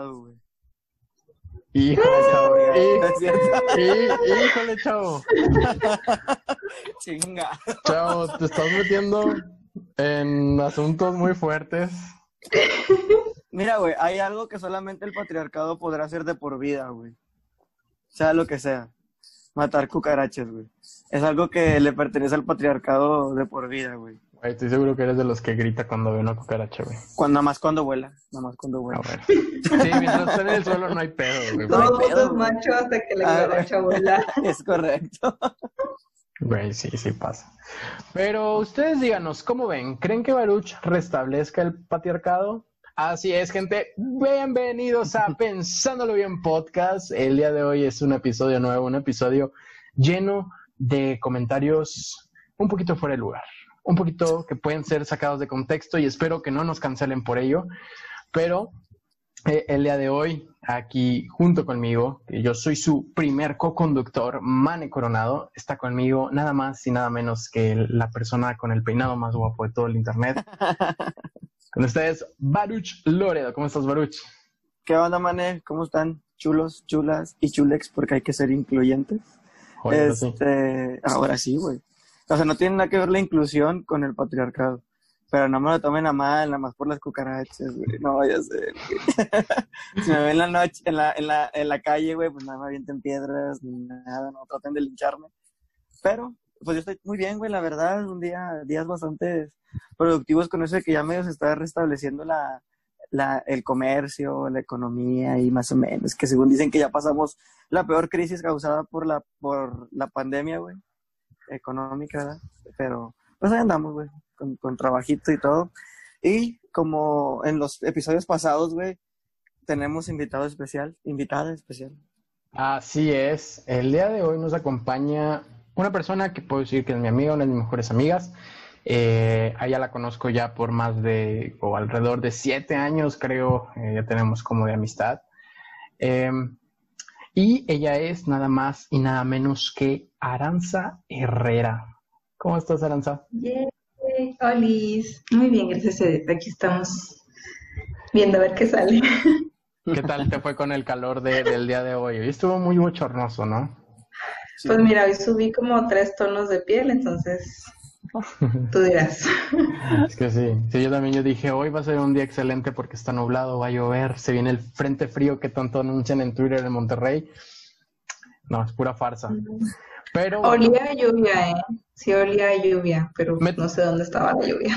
güey. Híjole, chavo. ¿No es cierto? Hí- Híjole, chavo. Chinga. Chavo, te estás metiendo en asuntos muy fuertes. Mira, güey, hay algo que solamente el patriarcado podrá hacer de por vida, güey. Sea lo que sea. Matar cucarachas, güey. Es algo que le pertenece al patriarcado de por vida, güey. Güey, estoy seguro que eres de los que grita cuando ve una cucaracha, güey. Cuando, nada más cuando vuela. Nada más cuando A vuela. ver. Sí, mientras esté en el suelo no hay pedo, güey. Todo mundo es macho hasta que la Ah, cucaracha vuela. Es correcto. Güey, sí, sí pasa. Pero ustedes díganos, ¿cómo ven? ¿Creen que Baruch restablezca el patriarcado? Así es, gente. Bienvenidos a Pensándolo Bien Podcast. El día de hoy es un episodio nuevo, un episodio lleno de comentarios un poquito fuera de lugar, un poquito que pueden ser sacados de contexto y espero que no nos cancelen por ello. Pero eh, el día de hoy, aquí junto conmigo, que yo soy su primer co-conductor, Mane Coronado, está conmigo nada más y nada menos que la persona con el peinado más guapo de todo el internet. con ustedes, Baruch Loredo. ¿Cómo estás, Baruch? ¿Qué onda, mané? ¿Cómo están? Chulos, chulas y chulex, porque hay que ser incluyentes. Eso sí. este, ahora sí, güey. O sea, no tiene nada que ver la inclusión con el patriarcado. Pero no me lo tomen a mal, nada más por las cucarachas, güey. No vaya a ser, güey. si me ven en la noche, en la, en la, en la calle, güey, pues nada me avienten piedras, ni nada, no traten de lincharme. Pero, pues yo estoy muy bien, güey, la verdad, un día, días bastante productivos con eso de que ya medio se está restableciendo la, la, el comercio, la economía y más o menos, que según dicen que ya pasamos la peor crisis causada por la, por la pandemia, güey, económica. Pero, pues ahí andamos, güey, con, con trabajito y todo. Y como en los episodios pasados, güey, tenemos invitado especial, invitada especial. Así es. El día de hoy nos acompaña una persona que puedo decir que es mi amiga, una de mis mejores amigas. Eh, a ella la conozco ya por más de, o alrededor de siete años, creo, eh, ya tenemos como de amistad. Eh, y ella es nada más y nada menos que Aranza Herrera. ¿Cómo estás, Aranza? Yay, Olis. Muy bien, gracias Edith. Aquí estamos viendo a ver qué sale. ¿Qué tal te fue con el calor de- del día de hoy? Hoy estuvo muy bochornoso, ¿no? Sí. Pues mira, hoy subí como tres tonos de piel, entonces tú dirás. Es que sí, sí, yo también yo dije, hoy va a ser un día excelente porque está nublado, va a llover, se viene el frente frío que tanto anuncian en Twitter en Monterrey. No, es pura farsa. Pero bueno, Olía a lluvia, ¿eh? Sí, olía a lluvia, pero Me- no sé dónde estaba la lluvia.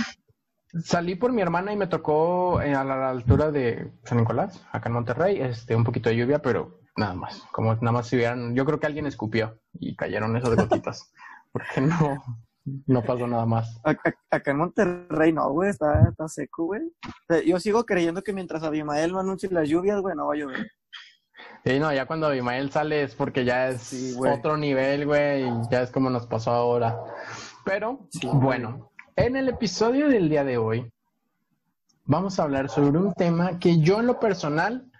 salí por mi hermana y me tocó eh, a la altura de San Nicolás, acá en Monterrey, este, un poquito de lluvia, pero nada más. Como nada más si hubieran, yo creo que alguien escupió y cayeron esas gotitas, porque no, no pasó nada más. Acá en Monterrey no, güey, está, está seco, güey. O sea, yo sigo creyendo que mientras Abimael no anuncie las lluvias, güey, no va a llover. Sí, no, ya cuando Abimael sale es porque ya es Sí, otro nivel, güey, y ya es como nos pasó ahora. Pero, Sí, bueno, en el episodio del día de hoy vamos a hablar sobre un tema que yo en lo personal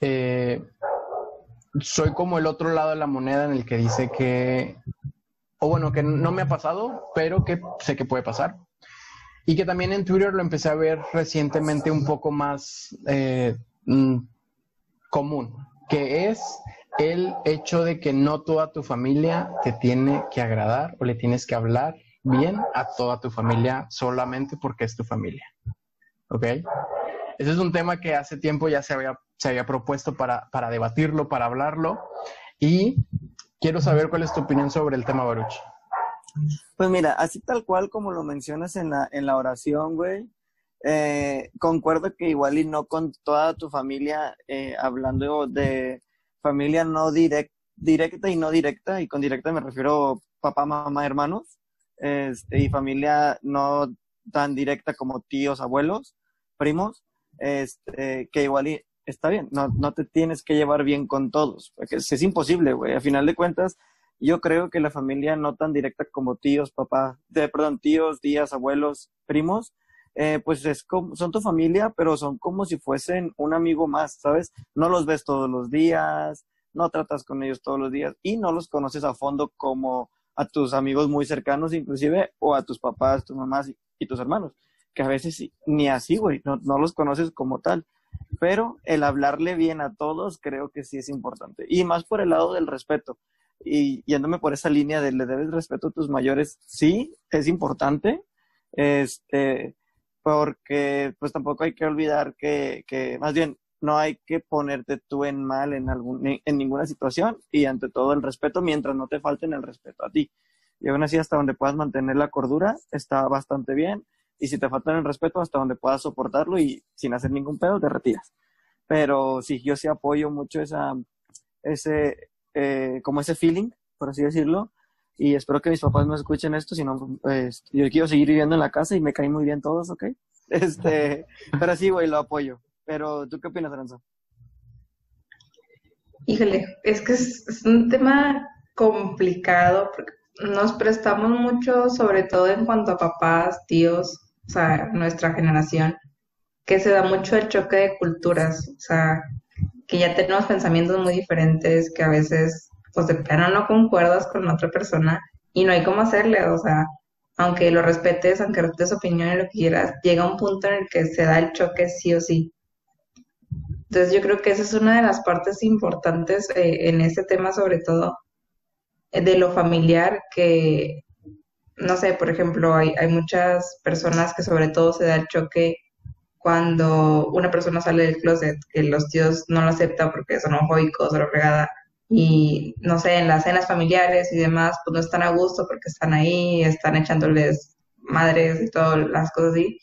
eh, soy como el otro lado de la moneda en el que dice que, o bueno, que no me ha pasado, pero que sé que puede pasar. Y que también en Twitter lo empecé a ver recientemente un poco más eh, mm, común, que es el hecho de que no toda tu familia te tiene que agradar o le tienes que hablar bien a toda tu familia solamente porque es tu familia. ¿Ok? Ese es un tema que hace tiempo ya se había, se había propuesto para, para debatirlo, para hablarlo. Y quiero saber cuál es tu opinión sobre el tema, Baruch. Pues mira, así tal cual como lo mencionas en la, en la oración, güey, eh, concuerdo que igual y no con toda tu familia, eh, hablando de familia no direct, directa y no directa, y con directa me refiero papá, mamá, hermanos, este, y familia no tan directa como tíos, abuelos, primos, este, que igual y está bien, no, no te tienes que llevar bien con todos, porque es, imposible, güey, a final de cuentas, yo creo que la familia no tan directa como tíos, papá, de, perdón, tíos, tías, abuelos, primos, eh, pues es como, son tu familia, pero son como si fuesen un amigo más, ¿sabes? No los ves todos los días, no tratas con ellos todos los días y no los conoces a fondo como a tus amigos muy cercanos inclusive o a tus papás, tus mamás y, y tus hermanos, que a veces ni así, güey, no, no los conoces como tal. Pero el hablarle bien a todos creo que sí es importante. Y más por el lado del respeto. Y yéndome por esa línea de le debes respeto a tus mayores, sí, es importante. Este, porque pues tampoco hay que olvidar que, que más bien no hay que ponerte tú en mal en, algún, en ninguna situación y ante todo el respeto mientras no te falten el respeto a ti. Y aún así hasta donde puedas mantener la cordura está bastante bien y si te faltan el respeto hasta donde puedas soportarlo y sin hacer ningún pedo te retiras. Pero sí, yo sí apoyo mucho esa, ese, eh, como ese feeling, por así decirlo, y espero que mis papás no escuchen esto, si no, pues, yo quiero seguir viviendo en la casa y me caen muy bien todos, ¿ok? Este, pero sí, güey, lo apoyo. Pero, ¿tú qué opinas, Aranza? Híjole, es que es, un tema complicado porque nos prestamos mucho, sobre todo en cuanto a papás, tíos, o sea, nuestra generación, que se da mucho el choque de culturas, o sea, que ya tenemos pensamientos muy diferentes, que a veces, pues de plano no concuerdas con otra persona y no hay cómo hacerle, o sea, aunque lo respetes, aunque respetes su opinión y lo que quieras, llega un punto en el que se da el choque sí o sí. Entonces yo creo que esa es una de las partes importantes eh, en este tema, sobre todo eh, de lo familiar, que, no sé, por ejemplo, hay, hay muchas personas que sobre todo se da el choque cuando una persona sale del closet, que los tíos no lo aceptan porque son homofóbicos o lo fregada, y no sé, en las cenas familiares y demás, pues no están a gusto porque están ahí, están echándoles madres y todas las cosas así.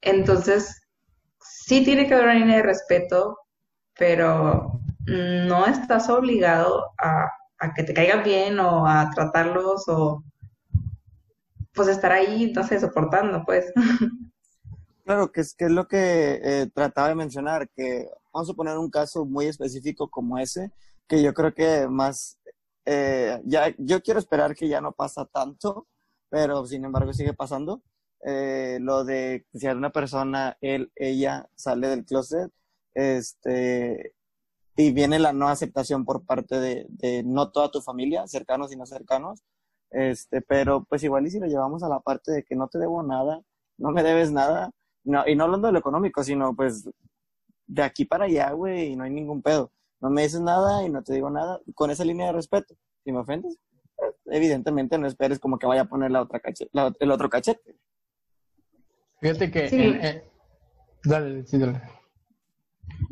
Entonces, sí tiene que haber una línea de respeto, pero no estás obligado a, que te caigan bien o a tratarlos o pues estar ahí, no sé, soportando, pues. Claro, que es, que es lo que eh, trataba de mencionar, que vamos a poner un caso muy específico como ese, que yo creo que más, eh, ya, yo quiero esperar que ya no pasa tanto, pero sin embargo sigue pasando. Eh, lo de si una persona, él, ella sale del closet, este, y viene la no aceptación por parte de no toda tu familia, cercanos y no cercanos, este, pero pues igual y si lo llevamos a la parte de que no te debo nada, no me debes nada, no, y no hablando de lo económico, sino pues de aquí para allá, güey, y no hay ningún pedo. No me dices nada y no te digo nada, con esa línea de respeto. Si me ofendes, evidentemente no esperes como que vaya a poner la otra cachete, el otro cachete. Fíjate que... Eh, dale, sí, dale.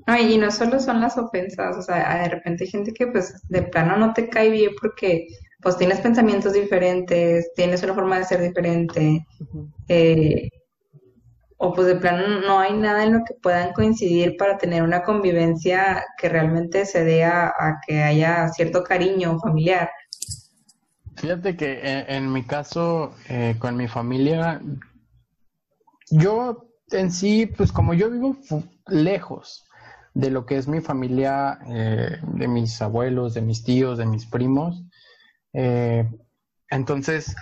Ay, y no solo son las ofensas, o sea, de repente hay gente que pues de plano no te cae bien porque pues tienes pensamientos diferentes, tienes una forma de ser diferente, eh, o pues de plano no hay nada en lo que puedan coincidir para tener una convivencia que realmente se dé a, que haya cierto cariño familiar. Fíjate que en, mi caso, eh, con mi familia, yo en sí, pues como yo vivo lejos de lo que es mi familia, eh, de mis abuelos, de mis tíos, de mis primos, eh, entonces,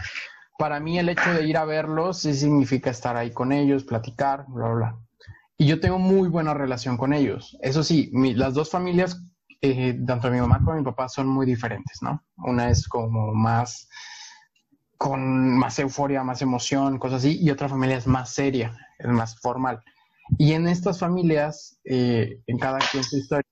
para mí el hecho de ir a verlos sí significa estar ahí con ellos, platicar, bla, bla, bla. Y yo tengo muy buena relación con ellos. Eso sí, las dos familias, eh, tanto mi mamá como mi papá, son muy diferentes, ¿no? Una es como más con más euforia, más emoción, cosas así, y otra familia es más seria, es más formal. Y en estas familias, eh, en cada quien su historia,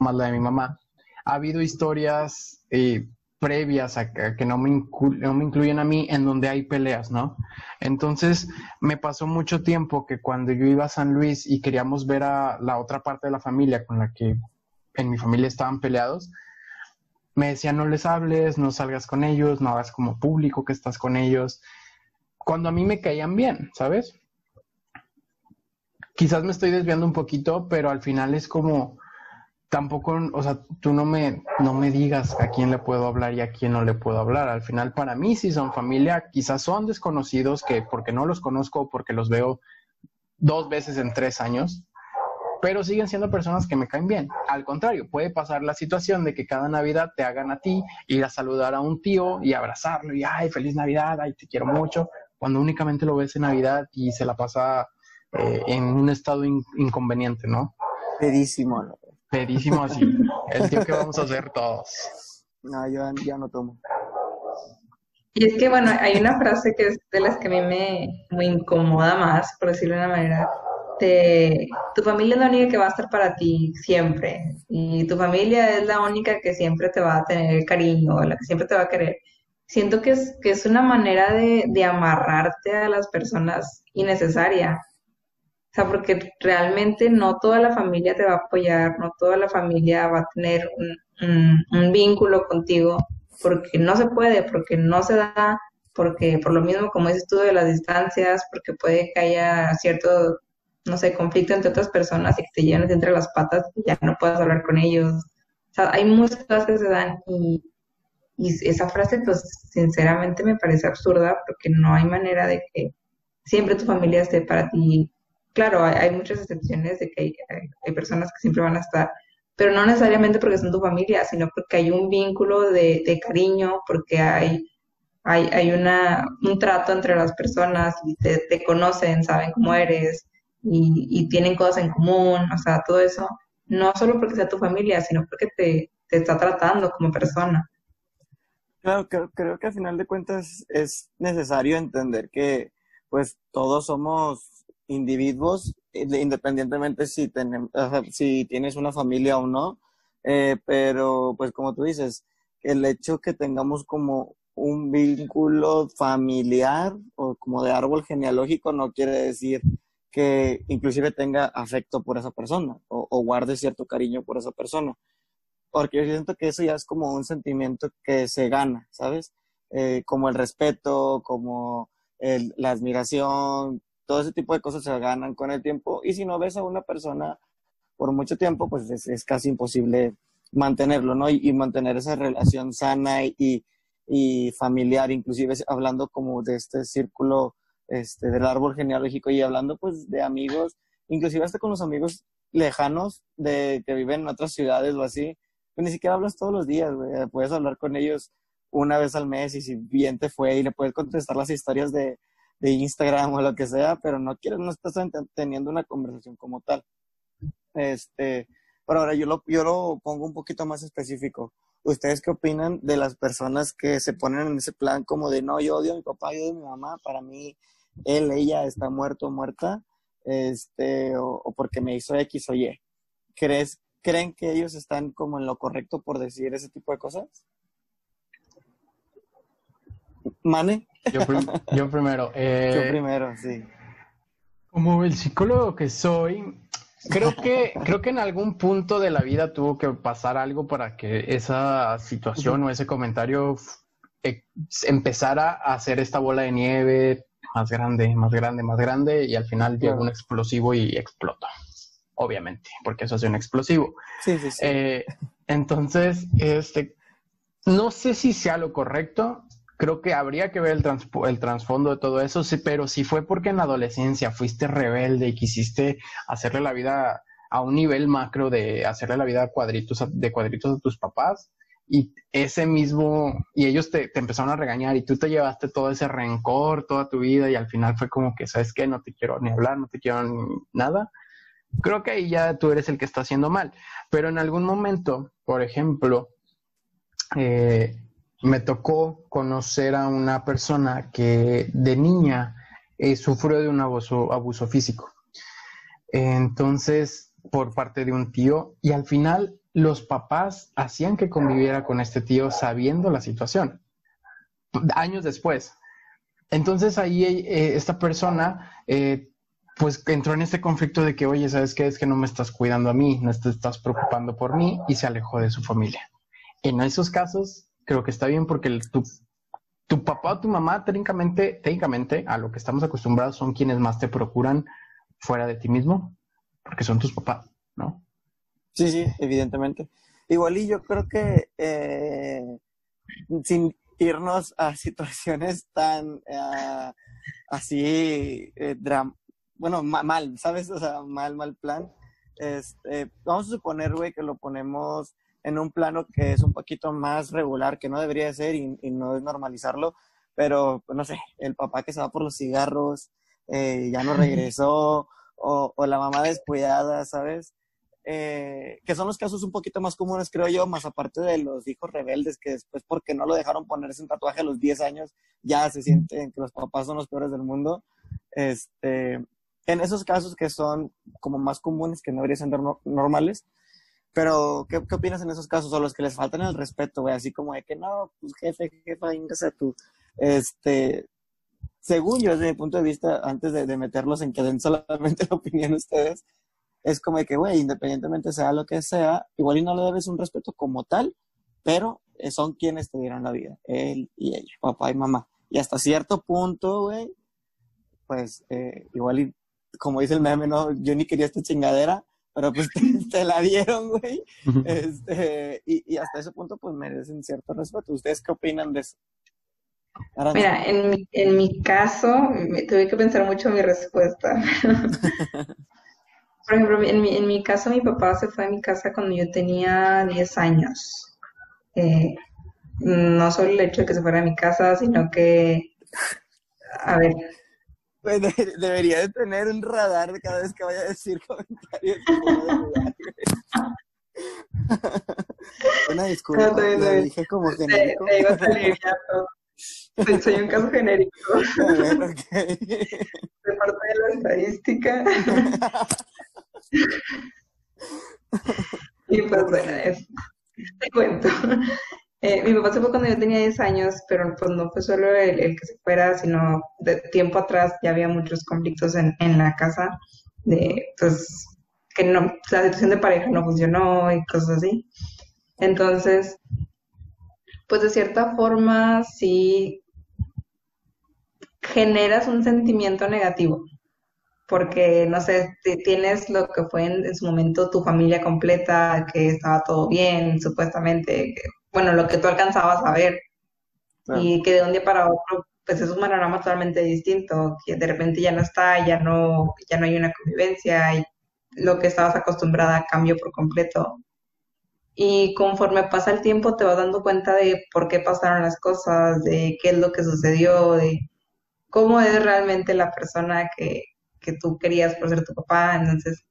más la de mi mamá, ha habido historias eh, previas a que, no, me no me incluyen a mí en donde hay peleas, ¿no? Entonces, me pasó mucho tiempo que cuando yo iba a San Luis y queríamos ver a la otra parte de la familia con la que en mi familia estaban peleados, me decían no les hables, no salgas con ellos, no hagas como público que estás con ellos, cuando a mí me caían bien, ¿sabes? Quizás me estoy desviando un poquito, pero al final es como, tampoco, o sea, tú no me, no me digas a quién le puedo hablar y a quién no le puedo hablar. Al final, para mí, si son familia, quizás son desconocidos que porque no los conozco, porque los veo dos veces en tres años, pero siguen siendo personas que me caen bien. Al contrario, puede pasar la situación de que cada Navidad te hagan a ti ir a saludar a un tío y abrazarlo y, ay, feliz Navidad, ay, te quiero mucho, cuando únicamente lo ves en Navidad y se la pasa eh, en un estado inconveniente, ¿no? Pedísimo. Pedísimo así. El tío que vamos a hacer todos. No, yo ya no tomo. Y es que, bueno, hay una frase que es de las que a mí me, me incomoda más, por decirlo de una manera, te, tu familia es la única que va a estar para ti siempre y tu familia es la única que siempre te va a tener cariño, la que siempre te va a querer. Siento que es, que es una manera de, de amarrarte a las personas innecesaria. O sea, porque realmente no toda la familia te va a apoyar, no toda la familia va a tener un, un vínculo contigo, porque no se puede, porque no se da, porque por lo mismo, como dices tú, de las distancias, porque puede que haya cierto no sé, conflicto entre otras personas y que te llenes entre las patas y ya no puedas hablar con ellos. O sea, hay muchas cosas que se dan y, y esa frase, pues, sinceramente me parece absurda porque no hay manera de que siempre tu familia esté para ti. Claro, hay, muchas excepciones de que hay, personas que siempre van a estar, pero no necesariamente porque son tu familia, sino porque hay un vínculo de, cariño, porque hay, hay, hay una, un trato entre las personas y te, te conocen, saben cómo eres, y, tienen cosas en común, o sea, todo eso, no solo porque sea tu familia, sino porque te, está tratando como persona. Claro, creo, creo, que al final de cuentas es necesario entender que pues todos somos individuos, independientemente si, tenemos, si tienes una familia o no, eh, pero pues como tú dices, el hecho que tengamos como un vínculo familiar o como de árbol genealógico no quiere decir que inclusive tenga afecto por esa persona o, guarde cierto cariño por esa persona. Porque yo siento que eso ya es como un sentimiento que se gana, ¿sabes? Eh, como el respeto, como la admiración, todo ese tipo de cosas se ganan con el tiempo. Y si no ves a una persona por mucho tiempo, pues es, casi imposible mantenerlo, ¿no? Y, mantener esa relación sana y, y familiar, inclusive hablando como de este círculo este, del árbol genealógico y hablando pues de amigos, inclusive hasta con los amigos lejanos de que viven en otras ciudades o así, pues ni siquiera hablas todos los días, Puedes hablar con ellos una vez al mes y si bien te fue y le puedes contestar las historias de, de Instagram o lo que sea, pero no quieres, no estás teniendo una conversación como tal. Este, pero ahora yo lo, yo lo pongo un poquito más específico. ¿Ustedes qué opinan de las personas que se ponen en ese plan como de no, yo odio a mi papá, yo odio a mi mamá, para mí él, ella está muerto o muerta, este, o, porque me hizo X o Y. ¿Crees, ¿Creen que ellos están como en lo correcto por decir ese tipo de cosas? ¿Mane? Yo, primero. Eh, yo primero, sí. Como el psicólogo que soy, creo que, creo que en algún punto de la vida tuvo que pasar algo para que esa situación o ese comentario eh, empezara a hacer esta bola de nieve, más grande, más grande, más grande, y al final llega un explosivo y explota. Obviamente, porque eso hace un explosivo. Sí, sí, sí. Eh, entonces, este, no sé si sea lo correcto. Creo que habría que ver el, el trasfondo de todo eso, sí, pero si fue porque en la adolescencia fuiste rebelde y quisiste hacerle la vida a un nivel macro de hacerle la vida cuadritos, de cuadritos a tus papás, y ese mismo, y ellos te, empezaron a regañar y tú te llevaste todo ese rencor toda tu vida y al final fue como que, ¿sabes qué? No te quiero ni hablar, no te quiero ni nada. Creo que ahí ya tú eres el que está haciendo mal. Pero en algún momento, por ejemplo, eh, me tocó conocer a una persona que de niña eh, sufrió de un abuso, físico. Entonces, por parte de un tío, y al final los papás hacían que conviviera con este tío sabiendo la situación, años después. Entonces ahí eh, esta persona eh, pues entró en este conflicto de que, oye, ¿sabes qué? Es que no me estás cuidando a mí, no te estás preocupando por mí y se alejó de su familia. En esos casos creo que está bien porque tu, tu papá o tu mamá técnicamente, técnicamente a lo que estamos acostumbrados son quienes más te procuran fuera de ti mismo, porque son tus papás, ¿no? Sí, sí, evidentemente. Igual y yo creo que eh, sin irnos a situaciones tan uh, así, eh, bueno, mal, ¿sabes? O sea, mal, mal plan. Este, vamos a suponer, güey, que lo ponemos en un plano que es un poquito más regular, que no debería ser y, no es normalizarlo, pero, pues, no sé, el papá que se va por los cigarros, eh, ya no regresó, o, o la mamá descuidada, ¿sabes? Eh, que son los casos un poquito más comunes, creo yo, más aparte de los hijos rebeldes, que después porque no lo dejaron ponerse un tatuaje a los 10 años, ya se sienten que los papás son los peores del mundo. Este, en esos casos que son como más comunes, que no deberían ser normales, pero, ¿qué, ¿qué, opinas en esos casos? O los que les faltan el respeto, güey, así como de que no, pues jefe, jefa, ingresa tú. Este, según yo, desde mi punto de vista, antes de, de meterlos en que den solamente la opinión ustedes, es como de que, güey, independientemente sea lo que sea, igual y no le debes un respeto como tal, pero son quienes te dieron la vida, él y ella, papá y mamá. Y hasta cierto punto, güey, pues eh, igual y, como dice el meme, no, yo ni quería esta chingadera, pero pues te, la dieron, güey. Este, y, y, hasta ese punto, pues merecen cierto respeto. ¿Ustedes qué opinan de eso? Mira, en mi, en mi caso, me, tuve que pensar mucho mi respuesta. Por ejemplo, en mi, en mi caso, mi papá se fue a mi casa cuando yo tenía 10 años. Eh, no solo el hecho de que se fuera a mi casa, sino que, a ver, pues debería de tener un radar de cada vez que vaya a decir comentarios. Una disculpa, no, lo dije como genérico. Te, te a salir ya todo. Soy, un caso genérico. A ver, okay. De parte de la estadística. y pues bueno, te cuento. Eh, mi papá se fue cuando yo tenía 10 años, pero pues no fue solo el, el, que se fuera, sino de tiempo atrás ya había muchos conflictos en, en la casa, de pues que no, la situación de pareja no funcionó y cosas así. Entonces, pues de cierta forma sí generas un sentimiento negativo, porque no sé, tienes lo que fue en, en, su momento tu familia completa, que estaba todo bien, supuestamente, que bueno, lo que tú alcanzabas a ver. Y que de un día para otro, pues es un panorama totalmente distinto, que de repente ya no está, ya no, ya no hay una convivencia, y lo que estabas acostumbrada cambió por completo. Y conforme pasa el tiempo te vas dando cuenta de por qué pasaron las cosas, de qué es lo que sucedió, de cómo es realmente la persona que, que tú querías por ser tu papá. Entonces,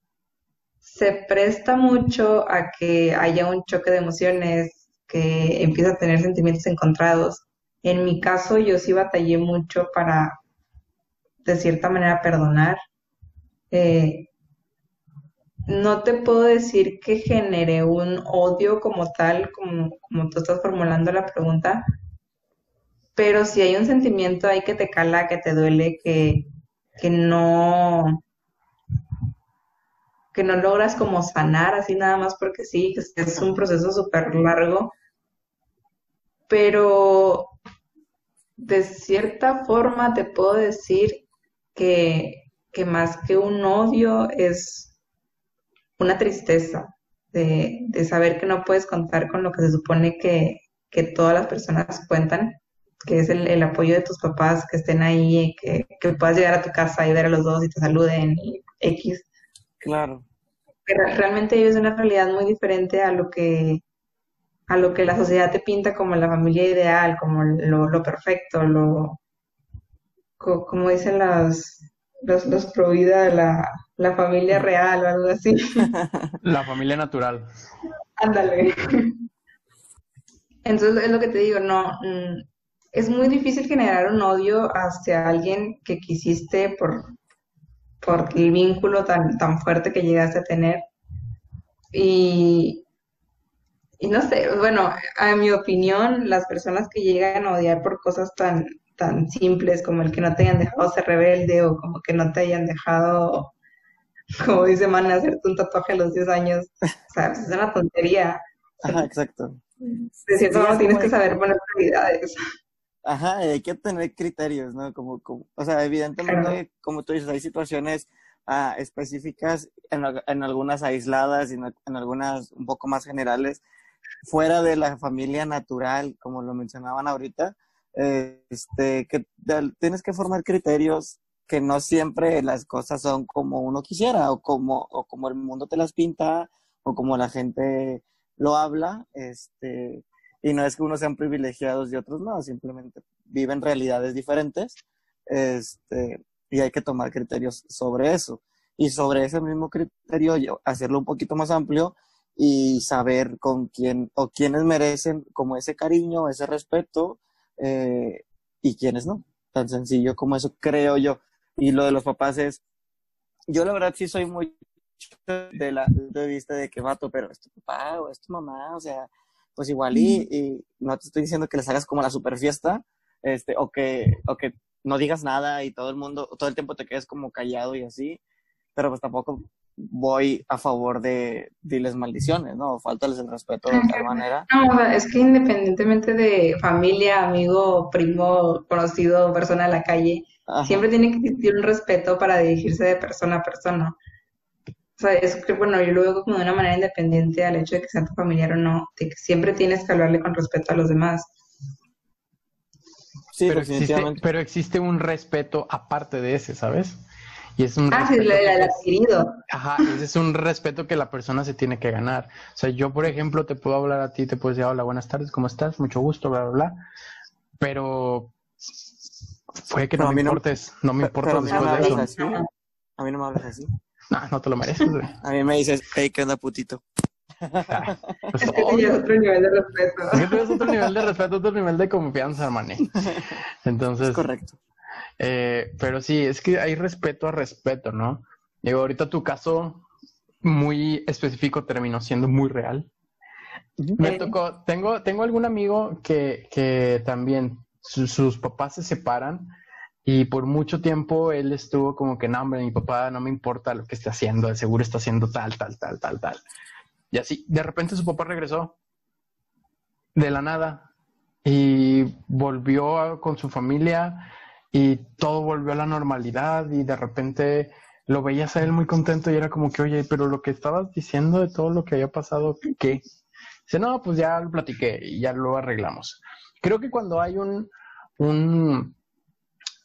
se presta mucho a que haya un choque de emociones, que empieza a tener sentimientos encontrados. En mi caso, yo sí batallé mucho para, de cierta manera, perdonar. Eh, no te puedo decir que generé un odio como tal, como, como tú estás formulando la pregunta, pero si hay un sentimiento ahí que te cala, que te duele, que, que no que no logras como sanar así nada más porque sí, es un proceso súper largo, pero de cierta forma te puedo decir que, que más que un odio es una tristeza de, de, saber que no puedes contar con lo que se supone que, que todas las personas cuentan, que es el, el, apoyo de tus papás, que estén ahí, que, que puedas llegar a tu casa y ver a los dos y te saluden y X. Claro. Realmente ellos es una realidad muy diferente a lo que a lo que la sociedad te pinta como la familia ideal, como lo, lo perfecto, lo como dicen las los, los pro vida, la, la familia real o algo así. La familia natural. Ándale. Entonces es lo que te digo, no, mm, es muy difícil generar un odio hacia alguien que quisiste por, por el vínculo tan, tan fuerte que llegaste a tener. Y, y no sé, bueno, a mi opinión, las personas que llegan a odiar por cosas tan, tan simples como el que no te hayan dejado ser rebelde o como que no te hayan dejado, como dice Man, hacerte un tatuaje a los 10 años, o sea, es una tontería. Ajá, exacto. De cierto modo tienes que saber poner prioridades. Ajá, hay que tener criterios, ¿no? Como, como o sea, evidentemente, como tú dices, hay situaciones ah, específicas, en, en, algunas aisladas y en, en, algunas un poco más generales, fuera de la familia natural, como lo mencionaban ahorita, este, que tienes que formar criterios que no siempre las cosas son como uno quisiera o como, o como el mundo te las pinta o como la gente lo habla, este, y no es que unos sean privilegiados y otros no, simplemente viven realidades diferentes, este, y hay que tomar criterios sobre eso. Y sobre ese mismo criterio, hacerlo un poquito más amplio y saber con quién o quiénes merecen como ese cariño, ese respeto eh, y quiénes no. Tan sencillo como eso creo yo. Y lo de los papás es, yo la verdad sí soy muy de la de vista de que vato, pero es tu papá o es tu mamá, o sea, pues igual y, y no te estoy diciendo que les hagas como la super fiesta, este, o que, o que no digas nada y todo el mundo, todo el tiempo te quedes como callado y así, pero pues tampoco voy a favor de diles maldiciones, ¿no? Faltales el respeto de tal manera. No, es que independientemente de familia, amigo, primo, conocido, persona de la calle, siempre tiene que existir un respeto para dirigirse de persona a persona. O sea, es que, bueno, yo lo veo como de una manera independiente al hecho de que sea tu familiar o no, de que siempre tienes que hablarle con respeto a los demás. Sí, pero existe, pero existe un respeto aparte de ese, ¿sabes? Y es un ah, sí, el adquirido. Ajá, ese es un respeto que la persona se tiene que ganar. O sea, yo, por ejemplo, te puedo hablar a ti, te puedo decir, hola, buenas tardes, ¿cómo estás? Mucho gusto, bla, bla, bla. Pero fue que no, me importes, no, me importa después de eso. A mí no me hablas así. No, no te lo mereces, güey. A mí me dices, hey, ¿qué onda, putito? pues, es que tienes otro nivel de respeto. Es que tienes otro nivel de respeto, otro nivel de confianza, hermano. Entonces. Es correcto. Eh, pero sí, es que hay respeto a respeto, ¿no? Digo, ahorita tu caso muy específico terminó siendo muy real. Me tocó, tengo, tengo algún amigo que, que también sus papás se separan y por mucho tiempo él estuvo como que, no, hombre, mi papá no me importa lo que esté haciendo, seguro está haciendo tal, tal, tal, tal, tal. Y así, de repente su papá regresó de la nada y volvió con su familia y todo volvió a la normalidad y de repente lo veías a él muy contento y era como que, oye, pero lo que estabas diciendo de todo lo que había pasado, ¿qué? Dice, no, pues ya lo platiqué y ya lo arreglamos. Creo que cuando hay un, un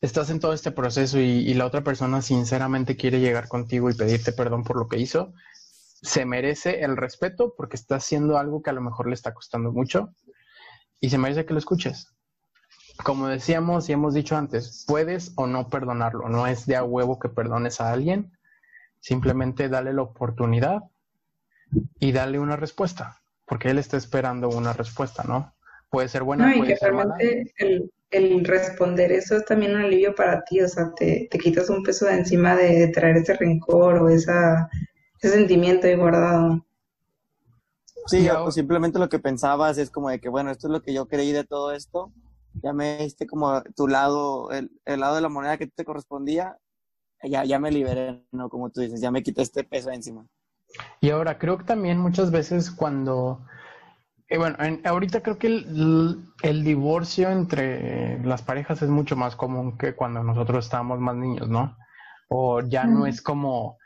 estás en todo este proceso y, la otra persona sinceramente quiere llegar contigo y pedirte perdón por lo que hizo, se merece el respeto porque está haciendo algo que a lo mejor le está costando mucho y se merece que lo escuches. Como decíamos y hemos dicho antes, puedes o no perdonarlo, no es de a huevo que perdones a alguien, simplemente dale la oportunidad y dale una respuesta, porque él está esperando una respuesta, ¿no? Puede ser buena, no, y que realmente el responder eso es también un alivio para ti, o sea, te, quitas un peso de encima de, traer ese rencor o esa, ese sentimiento ahí guardado. Sí, o simplemente lo que pensabas es como de que, bueno, esto es lo que yo creí de todo esto, ya me diste como tu lado, el, lado de la moneda que te correspondía, ya, ya me liberé, ¿no? Como tú dices, ya me quité este peso de encima. Y ahora, creo que también muchas veces cuando eh, bueno, ahorita creo que el, divorcio entre las parejas es mucho más común que cuando nosotros estábamos más niños, ¿no? O ya no es como,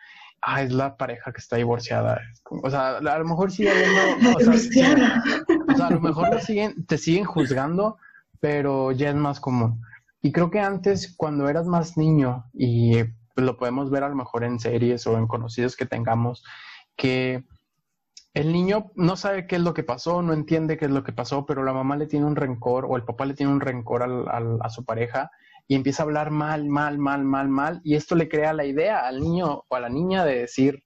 ah, es la pareja que está divorciada. O sea, a lo mejor sí o, sea, o sea, a lo mejor siguen, te siguen juzgando, pero ya es más común. Y creo que antes, cuando eras más niño, y lo podemos ver a lo mejor en series o en conocidos que tengamos, que el niño no sabe qué es lo que pasó, no entiende qué es lo que pasó, pero la mamá le tiene un rencor o el papá le tiene un rencor a su pareja y empieza a hablar mal, mal, mal, mal, mal, y esto le crea la idea al niño o a la niña de decir,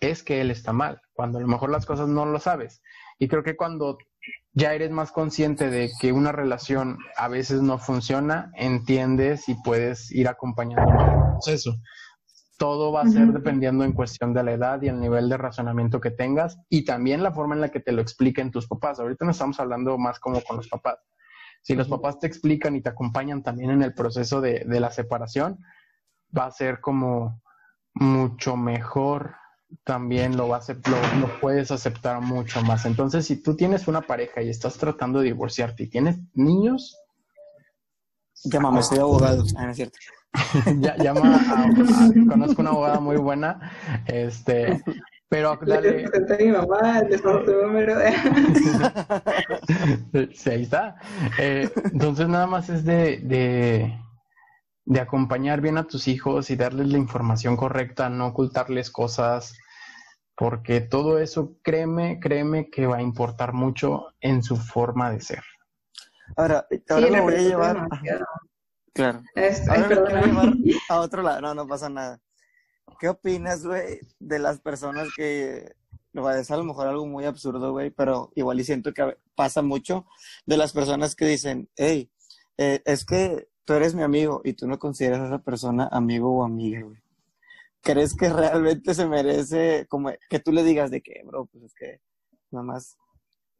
es que él está mal, cuando a lo mejor las cosas no lo sabes. Y creo que cuando ya eres más consciente de que una relación a veces no funciona, entiendes y puedes ir acompañando el proceso todo va a ser dependiendo en cuestión de la edad y el nivel de razonamiento que tengas y también la forma en la que te lo expliquen tus papás. Ahorita no estamos hablando más como con los papás. Si los papás te explican y te acompañan también en el proceso de, la separación, va a ser como mucho mejor. También lo, va a lo, lo puedes aceptar mucho más. Entonces, si tú tienes una pareja y estás tratando de divorciarte y tienes niños, Llámame, soy abogado. Ah, no es cierto. llama a, conozco una abogada muy buena, este, pero dale. a mi mamá, le tu número. sí, ahí está. Eh, entonces nada más es de, de, de, acompañar bien a tus hijos y darles la información correcta, no ocultarles cosas, porque todo eso, créeme, créeme que va a importar mucho en su forma de ser. Ahora, ahora lo voy a llevar. Claro. Ahora a otro lado. No, no pasa nada. ¿Qué opinas, güey, de las personas que, es a lo mejor algo muy absurdo, güey, pero igual y siento que pasa mucho de las personas que dicen, hey, eh, es que tú eres mi amigo y tú no consideras a esa persona amigo o amiga, güey. ¿crees que realmente se merece como que tú le digas de que, bro, pues es que nada más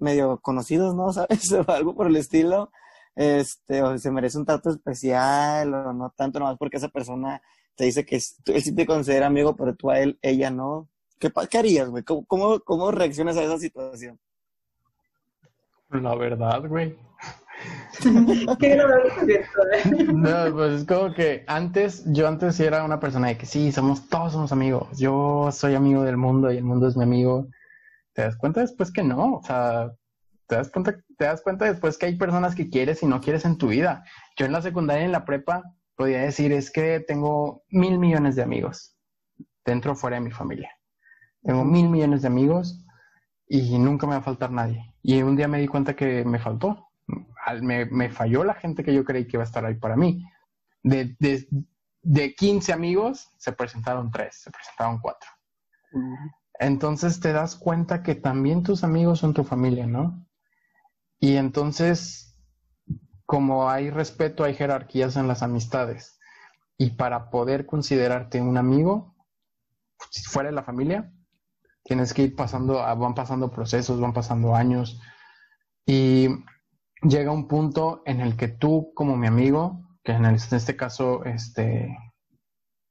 medio conocidos, ¿no? ¿Sabes? O algo por el estilo. Este, o se merece un trato especial, o no tanto nomás porque esa persona te dice que él sí te considera amigo, pero tú a él, ella no. ¿Qué, qué harías, güey? ¿Cómo, cómo, cómo reaccionas a esa situación? La verdad, güey. Qué No, pues es como que antes, yo antes sí era una persona de que sí, somos, todos somos amigos. Yo soy amigo del mundo y el mundo es mi amigo. Te das cuenta después que no, o sea, te das cuenta, te das cuenta después que hay personas que quieres y no quieres en tu vida. Yo en la secundaria y en la prepa podía decir es que tengo mil millones de amigos dentro o fuera de mi familia. Tengo mil millones de amigos y nunca me va a faltar nadie. Y un día me di cuenta que me faltó. Me, me falló la gente que yo creí que iba a estar ahí para mí. De, de, de 15 amigos, se presentaron tres, se presentaron cuatro. Entonces te das cuenta que también tus amigos son tu familia, ¿no? Y entonces, como hay respeto, hay jerarquías en las amistades. Y para poder considerarte un amigo, si fuera de la familia, tienes que ir pasando, van pasando procesos, van pasando años. Y llega un punto en el que tú, como mi amigo, que en, este caso, este,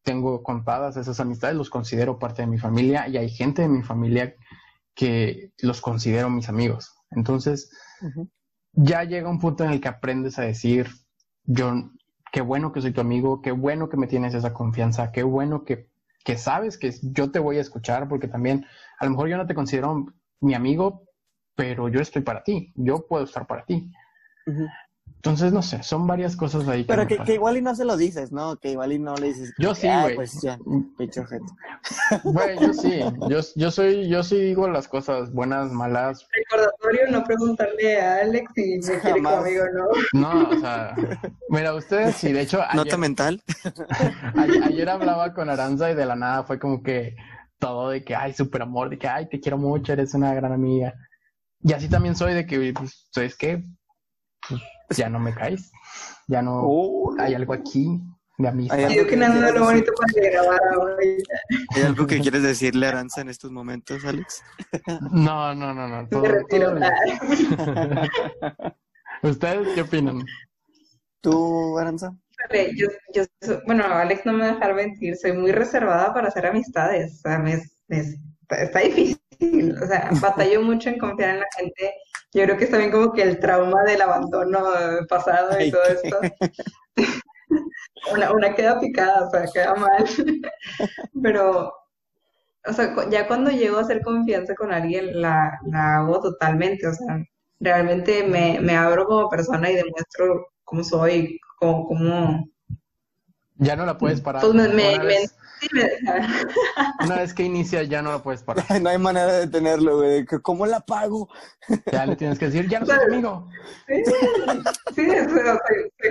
tengo contadas esas amistades, los considero parte de mi familia y hay gente de mi familia que los considero mis amigos. Entonces, ya llega un punto en el que aprendes a decir, yo, qué bueno que soy tu amigo, qué bueno que me tienes esa confianza, qué bueno que, que sabes que yo te voy a escuchar, porque también a lo mejor yo no te considero mi amigo, pero yo estoy para ti, yo puedo estar para ti. Entonces, no sé, son varias cosas ahí. Pero que, igual y no se lo dices, ¿no? Que igual y no le dices. Yo sí, güey. Pues ya, pecho Güey, yo sí. Yo, yo, soy, yo sí digo las cosas buenas, malas. Recordatorio, no preguntarle a Alex si me quiere conmigo no. No, o sea, mira, ustedes sí, de hecho. Ayer, Nota mental. Ayer, ayer hablaba con Aranza y de la nada fue como que todo de que, ay, súper amor, de que, ay, te quiero mucho, eres una gran amiga. Y así también soy de que, pues, ¿sabes qué? Pues, ya no me caes, ya no oh, hay algo aquí de amistad. ¿Hay algo que, nada lo bonito para grabar ¿Hay algo que quieres decirle a Aranza en estos momentos, Alex? No, no, no, no. Todo, retiro. ¿Ustedes qué opinan? ¿Tú, Aranza? Yo, yo, bueno, Alex no me va a dejar mentir, soy muy reservada para hacer amistades. O sea, me, está difícil. O sea, batallo mucho en confiar en la gente yo creo que es también como que el trauma del abandono pasado y todo esto. una, una queda picada, o sea, queda mal. Pero, o sea, ya cuando llego a hacer confianza con alguien, la, la hago totalmente. O sea, realmente me, me abro como persona y demuestro cómo soy, cómo, cómo... Ya no la puedes parar. Pues me, me, Una vez que inicia ya no lo puedes parar. no hay manera de tenerlo, güey. ¿Cómo la pago? Ya le tienes que decir, ya no soy amigo. Sí, sí es,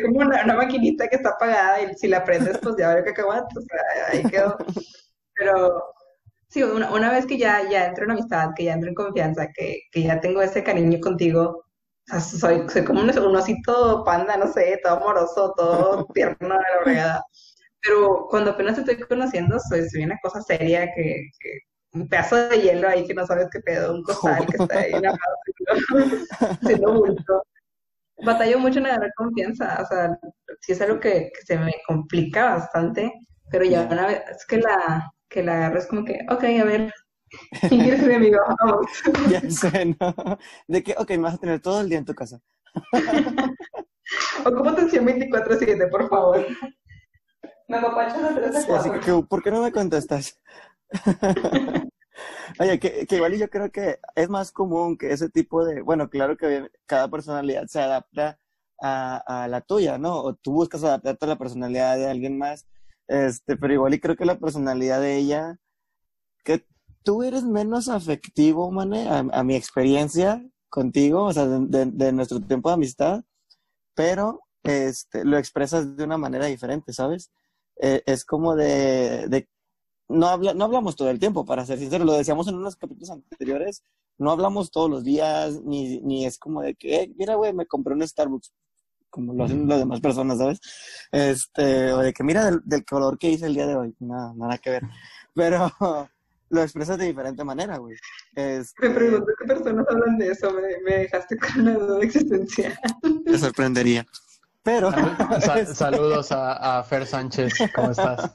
como una, maquinita que está apagada y si la prendes, pues ya que cacahuate. O sea, ahí quedó. Pero sí, una, una, vez que ya, ya entro en amistad, que ya entro en confianza, que, que ya tengo ese cariño contigo, soy, soy como un, un, osito panda, no sé, todo amoroso, todo tierno de la bregada. Pero cuando apenas te estoy conociendo, soy, soy una cosa seria que, que, un pedazo de hielo ahí que no sabes qué pedo, un costal que está ahí en la siendo bulto. Batallo mucho en agarrar confianza, o sea, sí es algo que, que se me complica bastante, pero ya una vez es que la, que la agarro es como que, ok, a ver, ¿quién quieres ser mi amigo? Vamos. Ya sé, ¿no? De que, ok, me vas a tener todo el día en tu casa. Ocupa atención 24-7, por favor. Me apapachas de tres Así que, ¿por qué no me contestas? Oye, que, que, igual yo creo que es más común que ese tipo de, bueno, claro que cada personalidad se adapta a, a la tuya, ¿no? O tú buscas adaptarte a la personalidad de alguien más, este, pero igual y creo que la personalidad de ella, que tú eres menos afectivo, mane, a, mi experiencia contigo, o sea, de, de, nuestro tiempo de amistad, pero este, lo expresas de una manera diferente, ¿sabes? Eh, es como de, de no, habla, no hablamos todo el tiempo, para ser sincero, lo decíamos en unos capítulos anteriores, no hablamos todos los días, ni, ni es como de que, mira, güey, me compré un Starbucks. como lo hacen las demás personas, ¿sabes? Este, o de que mira del, del color que hice el día de hoy, nada, nada que ver. Pero lo expresas de diferente manera, güey. Este, Me pregunto qué personas hablan de eso, me, me dejaste con una duda existencial. Te sorprendería. Pero Sa- saludos a, a Fer Sánchez, ¿cómo estás?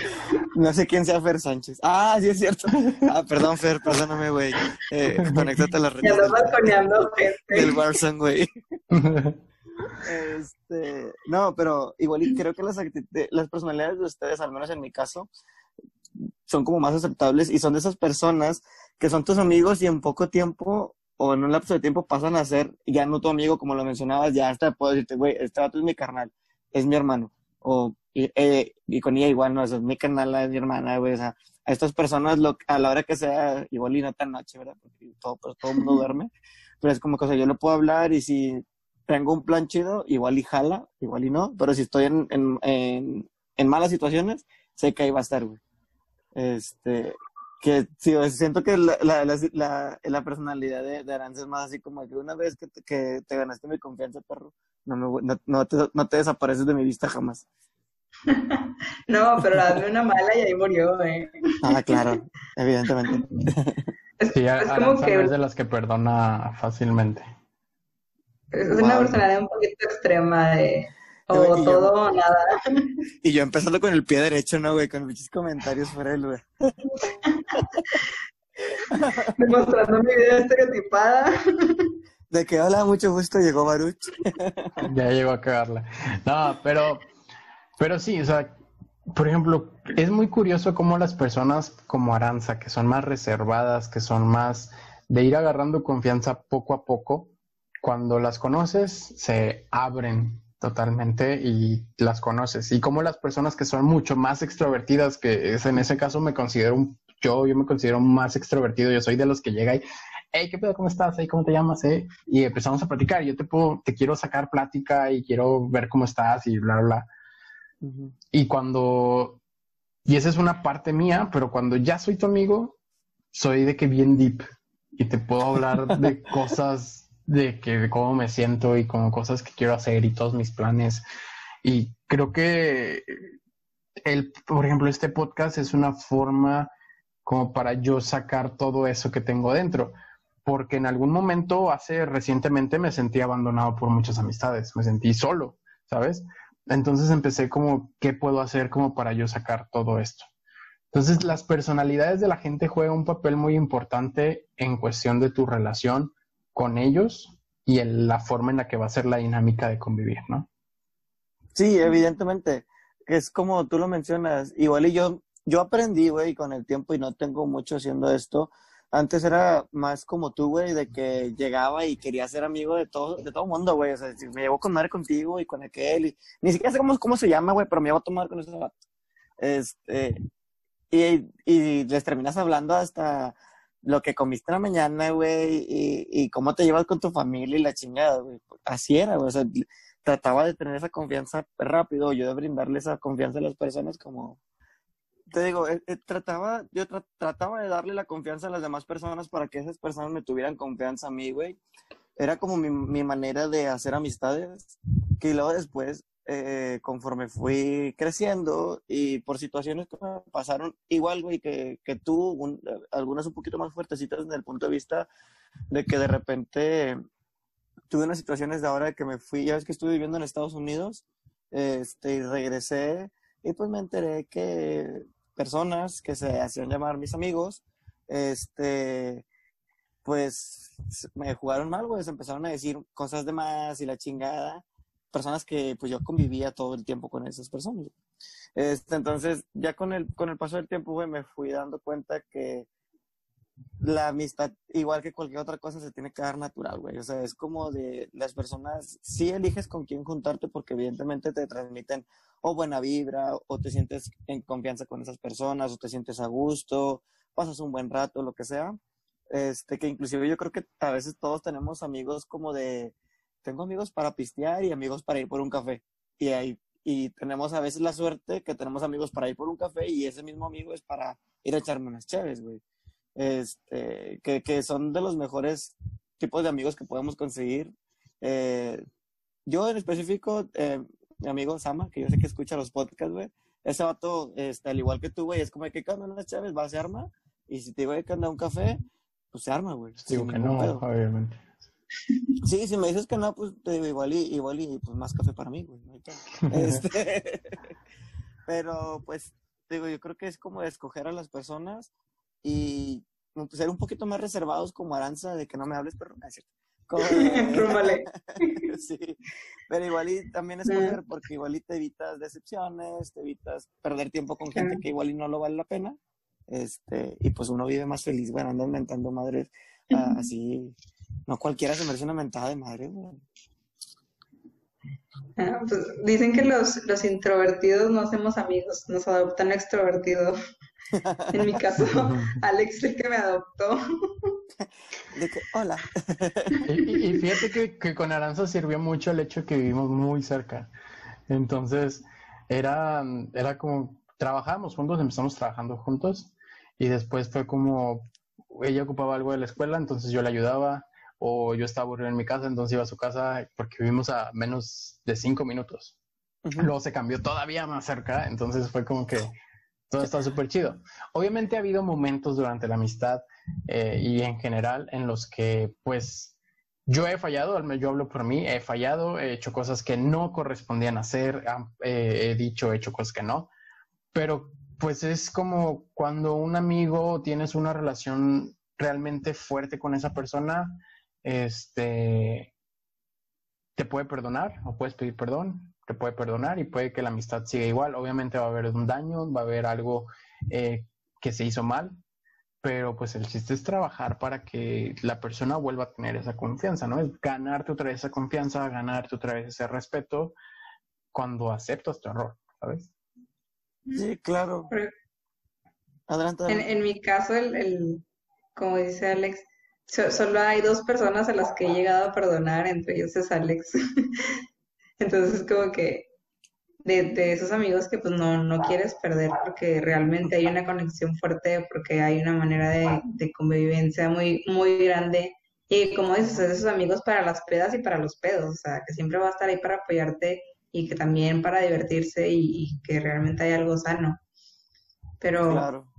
no sé quién sea Fer Sánchez. Ah, sí es cierto. Ah, perdón, Fer, perdóname, güey. Eh, conéctate a redes no del. Warzone, güey. Este, no, pero igual y creo que las, las personalidades de ustedes, al menos en mi caso, son como más aceptables y son de esas personas que son tus amigos y en poco tiempo o en un lapso de tiempo pasan a ser ya no tu amigo, como lo mencionabas, ya hasta puedo decirte, güey, este vato es mi carnal, es mi hermano. O, y, eh, y con ella igual, no, eso es mi carnal, es mi hermana, güey, o sea, a estas personas lo, a la hora que sea, igual y no tan noche, ¿verdad? Porque todo, pues, todo el mundo duerme, pero es como que, o sea, yo le puedo hablar y si tengo un plan chido, igual y jala, igual y no, pero si estoy en, en, en, en malas situaciones, sé que ahí va a estar, güey. Este, que sí, siento que la, la, la, la, la personalidad de, de Aranza es más así como que una vez que te, que te ganaste mi confianza, perro, no, me, voy- no, no, te, no te desapareces de mi vista jamás. No, pero dame una mala y ahí murió, eh. Ah, claro, evidentemente. Es, Sí, es como que es de las que perdona fácilmente. es una Wow. personalidad un poquito extrema de Y o yo- todo o nada. Y yo empezando con el pie derecho, ¿no, güey? Con muchos comentarios fuera del lugar. Demostrando mi vida estereotipada. De que hola, mucho gusto, llegó Baruch. Ya llegó a cagarla. No, pero, pero sí, o sea, por ejemplo, es muy curioso cómo las personas como Aranza, que son más reservadas, que son más de ir agarrando confianza poco a poco, cuando las conoces, se abren totalmente y las conoces. Y como las personas que son mucho más extrovertidas, que es en ese caso me considero un, yo, yo me considero más extrovertido, yo soy de los que llega y hey, ¿qué pedo? ¿Cómo estás? Hey, ¿cómo te llamas? Eh? Y empezamos a platicar. Yo te puedo, te quiero sacar plática y quiero ver cómo estás y bla, bla, bla. Y cuando, y esa es una parte mía, pero cuando ya soy tu amigo, soy de que bien deep y te puedo hablar de cosas de que de cómo me siento y como cosas que quiero hacer y todos mis planes. Y creo que el, por ejemplo, este podcast es una forma como para yo sacar todo eso que tengo dentro porque en algún momento hace recientemente me sentí abandonado por muchas amistades, me sentí solo, ¿sabes? Entonces empecé como, ¿qué puedo hacer como para yo sacar todo esto? Entonces las personalidades de la gente juegan un papel muy importante en cuestión de tu relación con ellos y en la forma en la que va a ser la dinámica de convivir, ¿no? Sí, evidentemente. Es como tú lo mencionas. Igual y yo, yo aprendí, güey, con el tiempo y no tengo mucho haciendo esto. Antes era más como tú, güey, de que llegaba y quería ser amigo de todo, de todo mundo, güey. O sea, me llevo con madre contigo y con aquel. Y, ni siquiera sé cómo, cómo se llama, güey, pero me llevo a tomar con ese vato. Este, y, y les terminas hablando hasta lo que comiste en la mañana, güey, y, y cómo te llevas con tu familia y la chingada, güey. Así era, güey. O sea, trataba de tener esa confianza rápido, yo de brindarle esa confianza a las personas como, te digo, eh, eh, trataba, yo tra- trataba de darle la confianza a las demás personas para que esas personas me tuvieran confianza a mí, güey. Era como mi, mi manera de hacer amistades, que luego después, eh, conforme fui creciendo y por situaciones que me pasaron igual, güey, que, que tú, un- algunas un poquito más fuertecitas desde el punto de vista de que de repente tuve unas situaciones de ahora que me fui, ya ves que estuve viviendo en Estados Unidos, este, y regresé y pues me enteré que personas que se hacían llamar mis amigos, este, pues me jugaron mal, güey, se empezaron a decir cosas de más y la chingada, personas que pues yo convivía todo el tiempo con esas personas. Este, entonces, ya con el, con el paso del tiempo, güey, me fui dando cuenta que la amistad, igual que cualquier otra cosa, se tiene que dar natural, güey. O sea, es como de las personas, sí eliges con quién juntarte porque evidentemente te transmiten o buena vibra, o te sientes en confianza con esas personas, o te sientes a gusto, pasas un buen rato, lo que sea. Este, que inclusive yo creo que a veces todos tenemos amigos como de, tengo amigos para pistear y amigos para ir por un café. Y ahí, y tenemos a veces la suerte que tenemos amigos para ir por un café y ese mismo amigo es para ir a echarme unas chaves, güey este, que, que son de los mejores tipos de amigos que podemos conseguir. Eh, yo en específico, eh, mi amigo Sama, que yo sé que escucha los podcasts, güey, ese vato, este, al igual que tú, güey, es como que cuando unas chaves va, se arma, y si te digo que anda un café, pues se arma, güey. Digo que no, obviamente. Sí, si me dices que no, pues te digo igual y, igual y pues más café para mí, güey. este, pero pues, digo, yo creo que es como escoger a las personas y pues, ser un poquito más reservados como Aranza de que no me hables, pero no es cierto. sí, pero igual y también escoger porque igual y te evitas decepciones, te evitas perder tiempo con gente que igual y no lo vale la pena. Este, y pues uno vive más feliz, bueno, ando inventando madres ah, así. No cualquiera se merece una mentada de madre, güey. Ah, pues dicen que los, los introvertidos no hacemos amigos, nos adoptan extrovertidos. En mi caso, Alex el que me adoptó. De que, hola. Y, fíjate que, que, con Aranza sirvió mucho el hecho de que vivimos muy cerca. Entonces, era, era como, trabajábamos juntos, empezamos trabajando juntos y después fue como, ella ocupaba algo de la escuela, entonces yo le ayudaba o yo estaba aburrido en mi casa, entonces iba a su casa porque vivimos a menos de cinco minutos. Luego se cambió todavía más cerca, entonces fue como que todo está súper chido. Obviamente ha habido momentos durante la amistad eh, y en general en los que pues yo he fallado, yo hablo por mí, he fallado, he hecho cosas que no correspondían hacer, eh, he dicho, he hecho cosas que no, pero pues es como cuando un amigo tienes una relación realmente fuerte con esa persona, este, te puede perdonar o puedes pedir perdón, te puede perdonar y puede que la amistad siga igual. Obviamente va a haber un daño, va a haber algo eh, que se hizo mal, pero pues el chiste es trabajar para que la persona vuelva a tener esa confianza, ¿no? Es ganarte otra vez esa confianza, ganarte otra vez ese respeto cuando aceptas tu error, ¿sabes? Sí, claro. Adelante. En, mi caso, el, el, como dice Alex, solo hay dos personas a las que he llegado a perdonar, entre ellos es Alex. Entonces, como que de, de, esos amigos que pues no, no quieres perder porque realmente hay una conexión fuerte, porque hay una manera de, de convivencia muy, muy grande. Y como dices, esos amigos para las pedas y para los pedos, o sea, que siempre va a estar ahí para apoyarte y que también para divertirse y, que realmente hay algo sano. Pero, claro.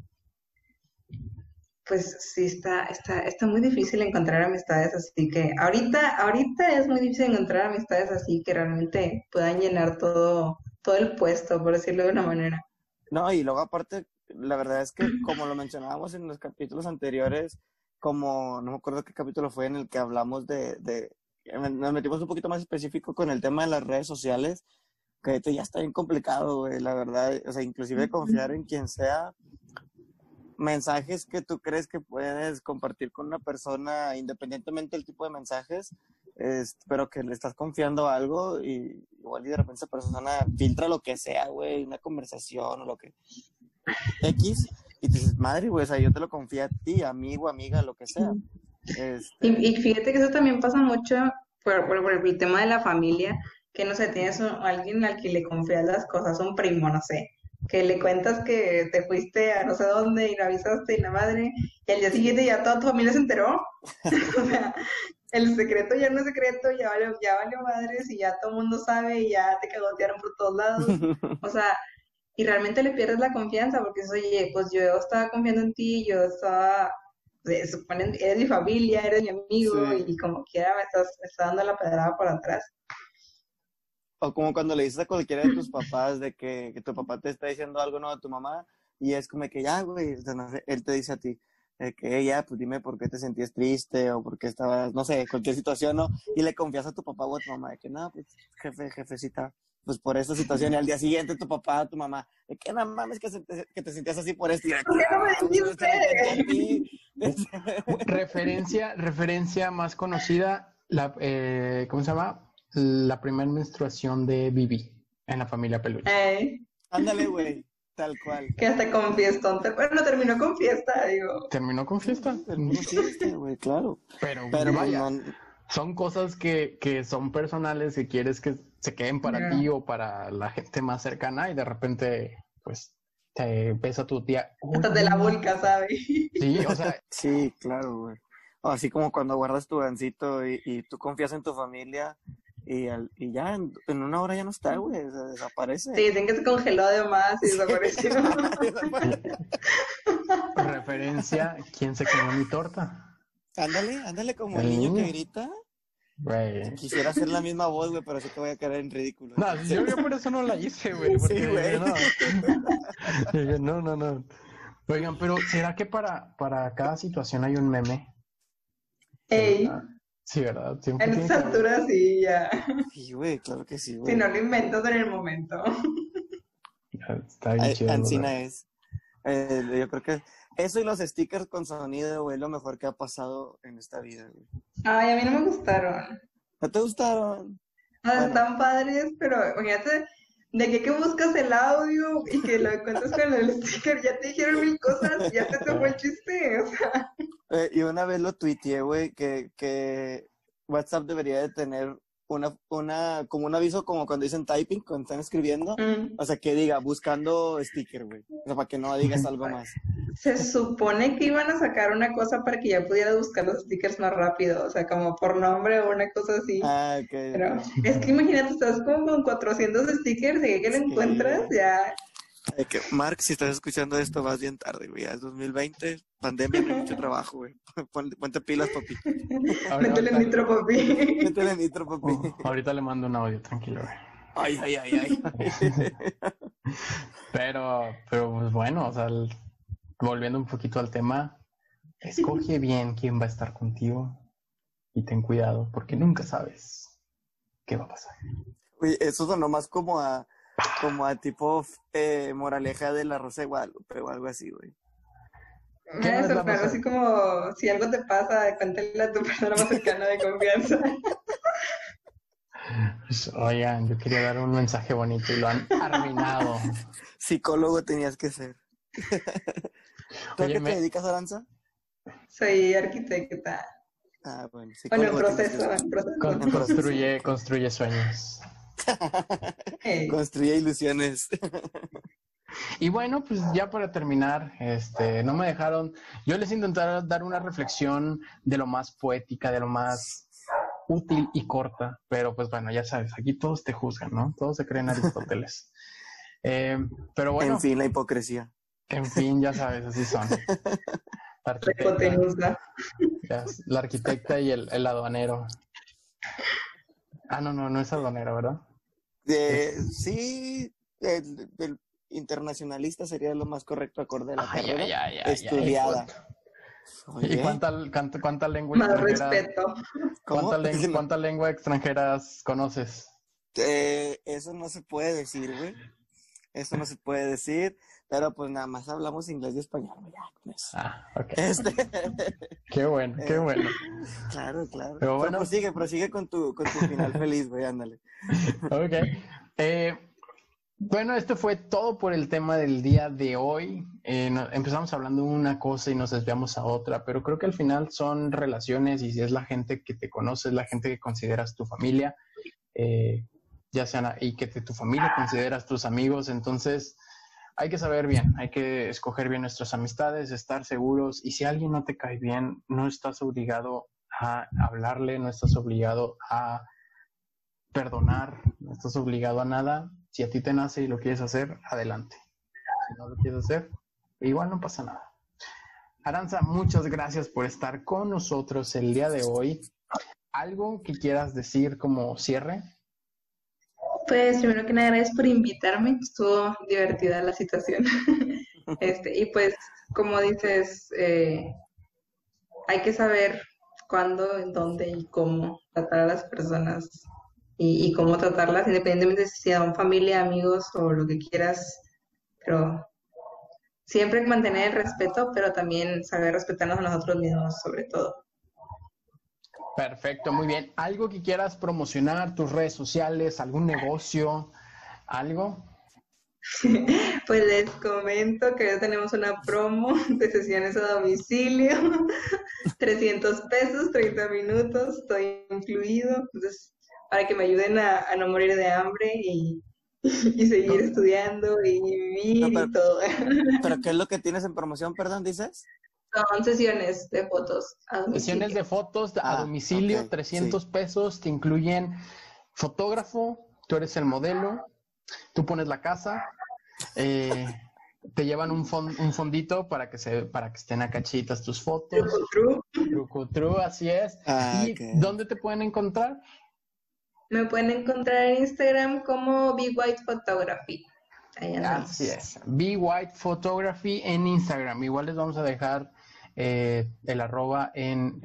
pues sí, está, está, está muy difícil encontrar amistades así que ahorita, ahorita es muy difícil encontrar amistades así que realmente puedan llenar todo, todo el puesto, por decirlo de una manera. No, y luego aparte, la verdad es que como lo mencionábamos en los capítulos anteriores, como no me acuerdo qué capítulo fue en el que hablamos de, nos metimos un poquito más específico con el tema de las redes sociales, que esto ya está bien complicado, güey, la verdad. O sea, inclusive confiar en quien sea, mensajes que tú crees que puedes compartir con una persona, independientemente del tipo de mensajes, pero que le estás confiando algo y igual y de repente esa persona filtra lo que sea, güey, una conversación o lo que X, y te dices, madre, güey, o sea, yo te lo confío a ti, amigo, amiga, lo que sea. Este... Y, fíjate que eso también pasa mucho por, por, el tema de la familia, que no sé, tienes alguien al que le confías las cosas, un primo, no sé, que le cuentas que te fuiste a no sé dónde y no avisaste y la madre, y al día siguiente ya toda tu familia se enteró. o sea, el secreto ya no es secreto, ya valió, ya valió madres y ya todo el mundo sabe y ya te cagotearon por todos lados. O sea, y realmente le pierdes la confianza porque oye, pues yo estaba confiando en ti, yo estaba suponen, eres mi familia, eres mi amigo y como quiera me estás, dando la pedrada por atrás. O como cuando le dices a cualquiera de tus papás de que, tu papá te está diciendo algo no a tu mamá y es como que ya, güey, él te dice a ti que ella, pues dime por qué te sentías triste o por qué estabas, no sé, cualquier situación, ¿no? Y le confías a tu papá o a tu mamá de que no, pues jefe, jefecita, pues por esa situación y al día siguiente tu papá, tu mamá, de que no mames que, que te sentías así por esto. Y ¿Por qué no me dijiste? referencia, referencia más conocida, la, eh, ¿cómo se llama? La primera menstruación de Bibi en la familia Peluche. Ándale, güey. Tal cual. Que hasta con fiestón. Bueno, terminó con fiesta, digo. Terminó con fiesta. Terminó con fiesta, güey, claro. Pero, Pero vaya, son cosas que, que son personales y quieres que se queden para ti o para la gente más cercana y de repente, pues, te pesa tu tía. Hasta de la vulca, ¿sabes? Sí, o sea. sí, claro, güey. Así como cuando guardas tu gancito y, y, tú confías en tu familia y, al- y ya en, en una hora ya no está, güey, o sea, desaparece. Sí, dicen que se congeló además y desapareció. Referencia, ¿quién se comió mi torta? ándale, ándale como El niño que grita. Güey. Quisiera hacer la misma voz, güey, pero sí que voy a caer en ridículo. No, yo, yo por eso no la hice, güey. Porque Sí, güey. no. No, no, no. Oigan, pero ¿será que para, para cada situación hay un meme? Ey, Sí, ¿verdad? Siempre en haber- altura sí, ya. Sí, güey, claro que sí, güey. Si no lo inventas en el momento. Está bien Ay, chido. Ancina ¿verdad? es. Eh, yo creo que eso y los stickers con sonido, güey, lo mejor que ha pasado en esta vida, güey. Ay, a mí no me gustaron. ¿No te gustaron? Bueno. están padres, pero imagínate de que, que buscas el audio y que lo encuentras con el sticker, ya te dijeron mil cosas, ya te tocó el chiste. O sea, Eh, y una vez lo tuiteé, güey, que, que WhatsApp debería de tener una, una, como un aviso como cuando dicen typing, cuando están escribiendo. mm. O sea, que diga, buscando sticker, güey. O sea, para que no digas algo más. se supone que iban a sacar una cosa para que ya pudieras buscar los stickers más rápido, o sea, como por nombre o una cosa así. Ah, ok. Pero es que imagínate, estás como con 400 stickers y que, lo Sí. encuentras, ya. Eh, que, Mark, si estás escuchando esto, vas bien tarde, güey. Ya es 2020, pandemia, no hay mucho trabajo, güey. Ponte, ponte pilas, papi. Métele nitro, papi. Métele nitro, papi. Oh, ahorita le mando un audio, tranquilo, güey. Ay, ay, ay, ay. Pero, pero pues bueno, o sea, el- volviendo un poquito al tema, escoge bien quién va a estar contigo y ten cuidado, porque nunca sabes qué va a pasar. Güey, eso sonó más como a, como a tipo eh, moraleja de la Rosa de Guadalupe o algo así, güey. ¿Qué no Me sorprende, cosa? así como si algo te pasa, cuéntale a tu persona más cercana de confianza. Pues, oigan, yo quería dar un mensaje bonito y lo han arruinado. Psicólogo tenías que ser. ¿Tú a qué me- te dedicas, Aranza? Soy arquitecta. Ah, bueno, Bueno, en proceso, en proceso. Con- construye, construye sueños. Ey. Construye ilusiones. Y bueno, pues ya para terminar, este, no me dejaron, yo les intenté dar una reflexión de lo más poética, de lo más útil y corta, pero pues bueno, ya sabes, aquí todos te juzgan, ¿no? Todos se creen Aristóteles. Eh, pero bueno, En fin, la hipocresía. en fin, ya sabes, así son. La arquitecta, ya, la arquitecta y el, el aduanero. Ah, no, no, no es aduanero, ¿verdad? Eh, sí, el, el internacionalista sería lo más correcto acorde a la Ay, carrera. estudiada. ¿Y cuánta, cuánta, cuánta lengua Más cuánta lengua extranjeras conoces? Eh, eso no se puede decir, güey. Eso no se puede decir, pero pues nada más hablamos inglés y español, ya. Ah, ok. Este, Qué bueno, qué Eh, bueno. claro, claro. Pero Pero bueno. prosigue, prosigue con tu, con tu final feliz, güey, ándale. Ok. Eh, bueno, esto fue todo por el tema del día de hoy. Eh, no- empezamos hablando de una cosa y nos desviamos a otra, pero creo que al final son relaciones y si es la gente que te conoce, es la gente que consideras tu familia, eh, ya sean y que te- tu familia consideras tus amigos, entonces hay que saber bien, hay que escoger bien nuestras amistades, estar seguros y si alguien no te cae bien, no estás obligado a hablarle, no estás obligado a perdonar, no estás obligado a nada. Si a ti te nace y lo quieres hacer, adelante. Si no lo quieres hacer, igual no pasa nada. Aranza, muchas gracias por estar con nosotros el día de hoy. ¿Algo que quieras decir como cierre? Pues primero que nada, gracias por invitarme. Estuvo divertida la situación. Este, y pues, como dices, eh, hay que saber cuándo, en dónde y cómo tratar a las personas y, y cómo tratarlas, independientemente de si son familia, amigos o lo que quieras. Pero siempre mantener el respeto, pero también saber respetarnos a nosotros mismos, sobre todo. Perfecto, muy bien. ¿Algo que quieras promocionar, tus redes sociales, algún negocio, algo? Pues les comento que ya tenemos una promo de sesiones a domicilio, 300 pesos, 30 minutos, estoy incluido, entonces para que me ayuden a, a no morir de hambre y, y seguir estudiando y vivir No, y todo. ¿Pero qué es lo que tienes en promoción, perdón, dices? Son sesiones de fotos a domicilio. Sesiones de fotos a Ah, domicilio, ok, 300 pesos, te incluyen fotógrafo, tú eres el modelo, tú pones la casa, eh, te llevan un, un fondito para que se para que estén acá chitas tus fotos. Truco true. así es. Ah, ¿Y dónde te pueden encontrar? Me pueden encontrar en Instagram como Be White Photography. Así es. Be White Photography en Instagram. Igual les vamos a dejar eh, el arroba en,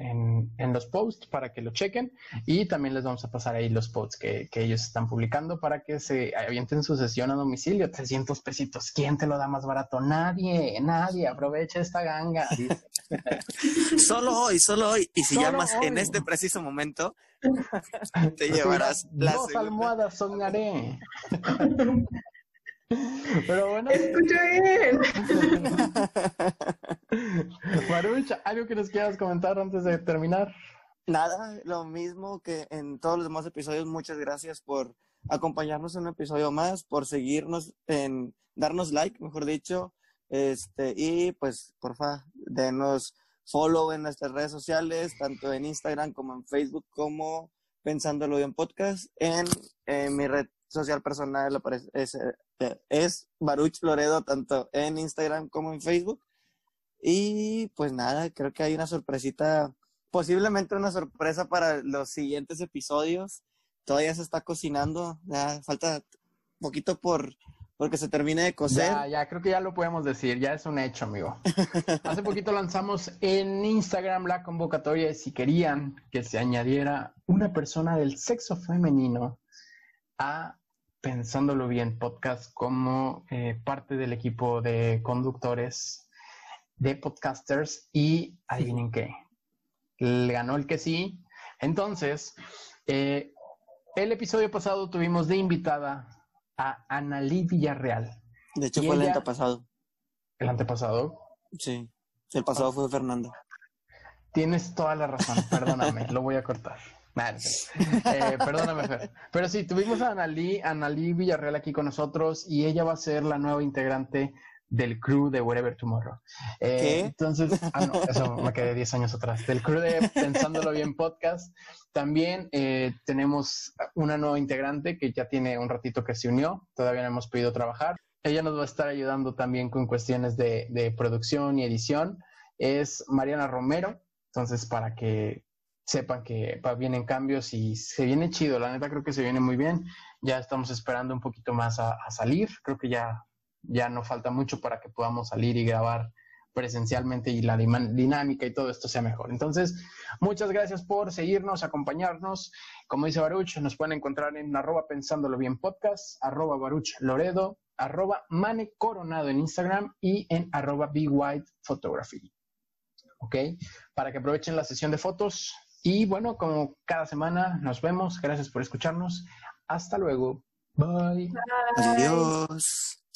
en, los posts para que lo chequen y también les vamos a pasar ahí los posts que, ellos están publicando para que se avienten su sesión a domicilio, 300 pesitos. ¿Quién te lo da más barato? Nadie, nadie. Aprovecha esta ganga. solo hoy, solo hoy. Y si llamas en este preciso momento, te llevarás las dos almohadas, soñaré. Pero bueno. Escucho bien. Marucha, ¿algo que nos quieras comentar antes de terminar? Nada, lo mismo que en todos los demás episodios. Muchas gracias por acompañarnos en un episodio más, por seguirnos en darnos like, mejor dicho. Este, y pues, porfa, denos follow en nuestras redes sociales, tanto en Instagram como en Facebook, como Pensándolo Bien Podcast. En, mi red social personal es, es Baruch Loredo, tanto en Instagram como en Facebook. Y pues nada, creo que hay una sorpresita, posiblemente una sorpresa para los siguientes episodios. Todavía se está cocinando, ya falta poquito por porque se termine de cocer. Ya, ya, creo que ya lo podemos decir, ya es un hecho, amigo. Hace poquito lanzamos en Instagram la convocatoria de si querían que se añadiera una persona del sexo femenino a Pensándolo Bien podcast como eh, parte del equipo de conductores de podcasters y adivinen qué, le ganó el que sí. Entonces, eh, el episodio pasado tuvimos de invitada a Analí Villarreal. De hecho, fue el antepasado. ¿El antepasado? Sí, el pasado fue Fernando. Tienes toda la razón, perdóname, lo voy a cortar. Eh, perdóname, Fer. Pero sí, tuvimos a Analí, Analí Villarreal aquí con nosotros y ella va a ser la nueva integrante del crew de Wherever Tomorrow. Eh, ¿Qué? Entonces, ah, no, eso me quedé 10 años atrás. Del crew de Pensándolo Bien Podcast. También eh, tenemos una nueva integrante que ya tiene un ratito que se unió. Todavía no hemos podido trabajar. Ella nos va a estar ayudando también con cuestiones de, de producción y edición. Es Mariana Romero. Entonces, para que sepan que vienen cambios y se viene chido. La neta creo que se viene muy bien. Ya estamos esperando un poquito más a, salir. Creo que ya, ya no falta mucho para que podamos salir y grabar presencialmente y la dinámica y todo esto sea mejor. Entonces, muchas gracias por seguirnos, acompañarnos. Como dice Baruch, nos pueden encontrar en arroba pensándolo bien podcast, arroba Baruch Loredo, arroba Mane Coronado en Instagram y en arroba Be White Photography. ¿Ok? Para que aprovechen la sesión de fotos, y bueno, como cada semana nos vemos. Gracias por escucharnos. Hasta luego. Bye. Adiós.